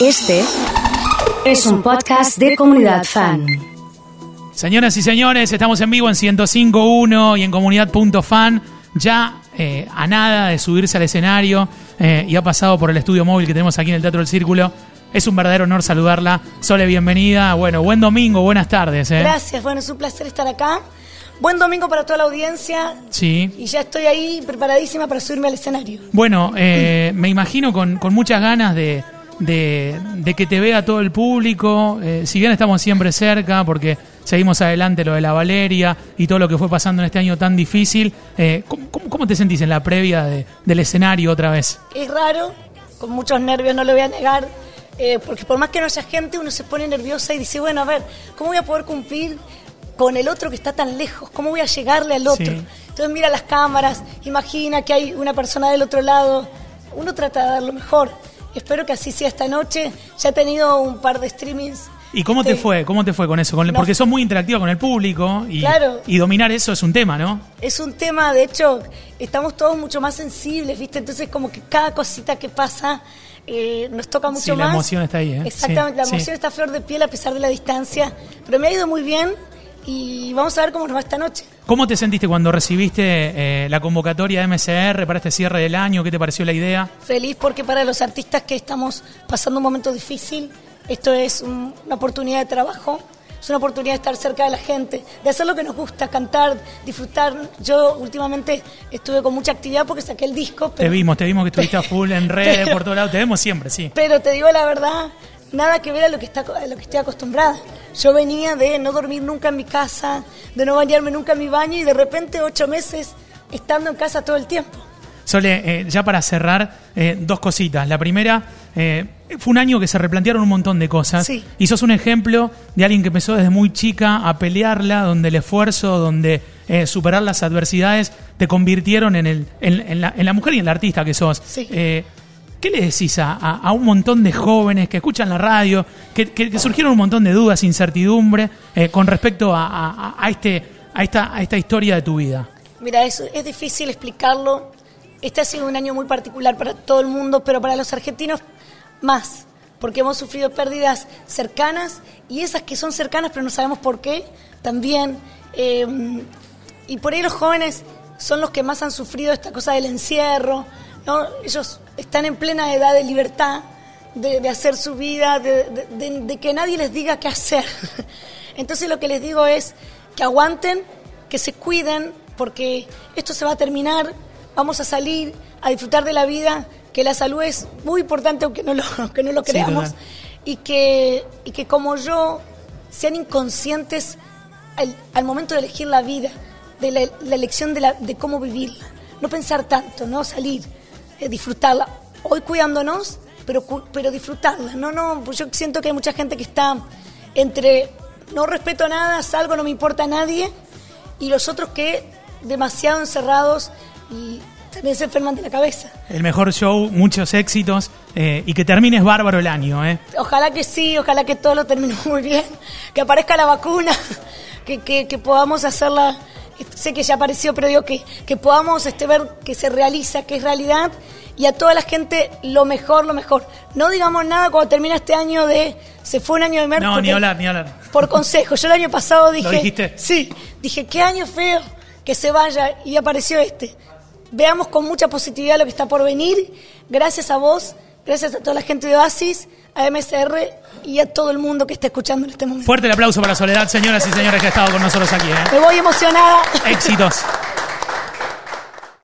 Este es un podcast de comunidad fan. Señoras y señores, estamos en vivo en 105.1 y en comunidad.fan. Ya eh, a nada de subirse al escenario eh, y ha pasado por el estudio móvil que tenemos aquí en el Teatro del Círculo. Es un verdadero honor saludarla. Sole, bienvenida. Bueno, buen domingo, buenas tardes. ¿eh? Gracias, bueno, es un placer estar acá. Buen domingo para toda la audiencia. Sí. Y ya estoy ahí preparadísima para subirme al escenario. Bueno, eh, me imagino con, con muchas ganas de, de, de que te vea todo el público. Eh, si bien estamos siempre cerca, porque seguimos adelante lo de la Valeria y todo lo que fue pasando en este año tan difícil, eh, ¿cómo, cómo- cómo te sentís en la previa de- del escenario otra vez? Es raro, con muchos nervios, no lo voy a negar, eh, porque por más que no haya gente, uno se pone nerviosa y dice, bueno, a ver, ¿cómo voy a poder cumplir con el otro que está tan lejos? ¿Cómo voy a llegarle al otro? Sí. Entonces mira las cámaras, imagina que hay una persona del otro lado, uno trata de dar lo mejor. Espero que así sea esta noche. Ya he tenido un par de streamings. ¿Y cómo te Este, fue? ¿Cómo te fue con eso? Con- No. porque sos muy interactiva con el público y, Claro. y dominar eso es un tema, ¿no? Es un tema, de hecho, estamos todos mucho más sensibles, ¿viste? Entonces, como que cada cosita que pasa eh, nos toca mucho Sí, la más. emoción está ahí, ¿eh? Exactamente, Sí, la sí. emoción está a flor de piel a pesar de la distancia. Pero me ha ido muy bien y vamos a ver cómo nos va esta noche. ¿Cómo te sentiste cuando recibiste eh, la convocatoria de MCR para este cierre del año? ¿Qué te pareció la idea? Feliz porque para los artistas que estamos pasando un momento difícil, esto es un- una oportunidad de trabajo, es una oportunidad de estar cerca de la gente, de hacer lo que nos gusta, cantar, disfrutar. Yo últimamente estuve con mucha actividad porque saqué el disco. Te vimos, te vimos que estuviste a full en redes, pero- por todos lados. Te vemos siempre, sí. Pero te digo la verdad, nada que ver a lo que, está, a lo que estoy acostumbrada. Yo venía de no dormir nunca en mi casa, de no bañarme nunca en mi baño y de repente ocho meses estando en casa todo el tiempo. Sole, eh, ya para cerrar, eh, dos cositas. La primera, eh, fue un año que se replantearon un montón de cosas. Sí. Y sos un ejemplo de alguien que empezó desde muy chica a pelearla, donde el esfuerzo, donde superar las adversidades te convirtieron en, el, en, en la, en la mujer y en la artista que sos. Sí. ¿Qué le decís a, a- un montón de jóvenes que escuchan la radio, que, que- surgieron un montón de dudas, incertidumbre eh, con respecto a, a- este, a, esta, a esta historia de tu vida? Mira, eso es difícil explicarlo. Este ha sido un año muy particular para todo el mundo, pero para los argentinos más, porque hemos sufrido pérdidas cercanas y esas que son cercanas pero no sabemos por qué también. Eh, y por ahí los jóvenes son los que más han sufrido esta cosa del encierro, ¿no? Ellos están en plena edad de libertad, de, de hacer su vida, de, de- de- de que nadie les diga qué hacer. Entonces lo que les digo es que aguanten, que se cuiden, porque esto se va a terminar, vamos a salir a disfrutar de la vida, que la salud es muy importante aunque no lo, aunque no lo creamos, y, que, y que como yo sean inconscientes al, al momento de elegir la vida, de la, la elección de, la, de cómo vivirla. No pensar tanto, no salir, eh, disfrutarla. Hoy cuidándonos, pero, pero disfrutarla. No, no, pues yo siento que hay mucha gente que está entre no respeto a nada, salgo, no me importa a nadie, y los otros que demasiado encerrados y también se enferman de la cabeza. El mejor show, muchos éxitos eh, y que termines bárbaro el año. ¿eh? Ojalá que sí, ojalá que todo lo termine muy bien, que aparezca la vacuna, que, que, que podamos hacerla, sé que ya apareció, pero digo que, que podamos este, ver que se realiza, que es realidad, y a toda la gente lo mejor, lo mejor. No digamos nada cuando termina este año de, se fue un año de merda. No, ni hablar, ni hablar. Por consejo, yo el año pasado dije... dijiste? Sí, dije, qué año feo, que se vaya, y apareció este. Veamos con mucha positividad lo que está por venir, gracias a vos, gracias a toda la gente de Oasis, a MSR y a todo el mundo que está escuchando en este momento. Fuerte el aplauso para Soledad, señoras y señores, que ha estado con nosotros aquí. ¿eh? Me voy emocionada. Éxitos.